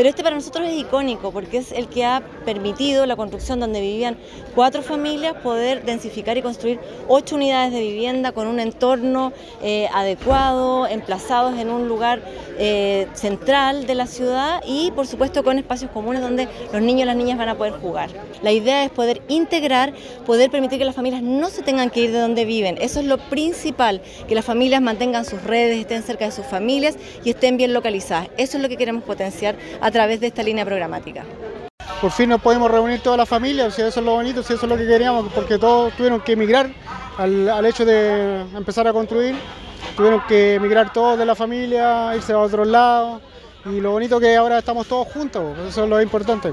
pero este para nosotros es icónico porque es el que ha permitido la construcción donde vivían cuatro familias poder densificar y construir ocho unidades de vivienda con un entorno eh, adecuado, emplazados en un lugar eh, central de la ciudad y por supuesto con espacios comunes donde los niños y las niñas van a poder jugar. La idea es poder integrar, poder permitir que las familias no se tengan que ir de donde viven. Eso es lo principal, que las familias mantengan sus redes, estén cerca de sus familias y estén bien localizadas. Eso es lo que queremos potenciar través de esta línea programática. Por fin nos podemos reunir toda la familia, si eso es lo bonito, eso es lo que queríamos, porque todos tuvieron que emigrar al, al hecho de empezar a construir, tuvieron que emigrar todos de la familia, irse a otros lados, y lo bonito que ahora estamos todos juntos, eso es lo importante.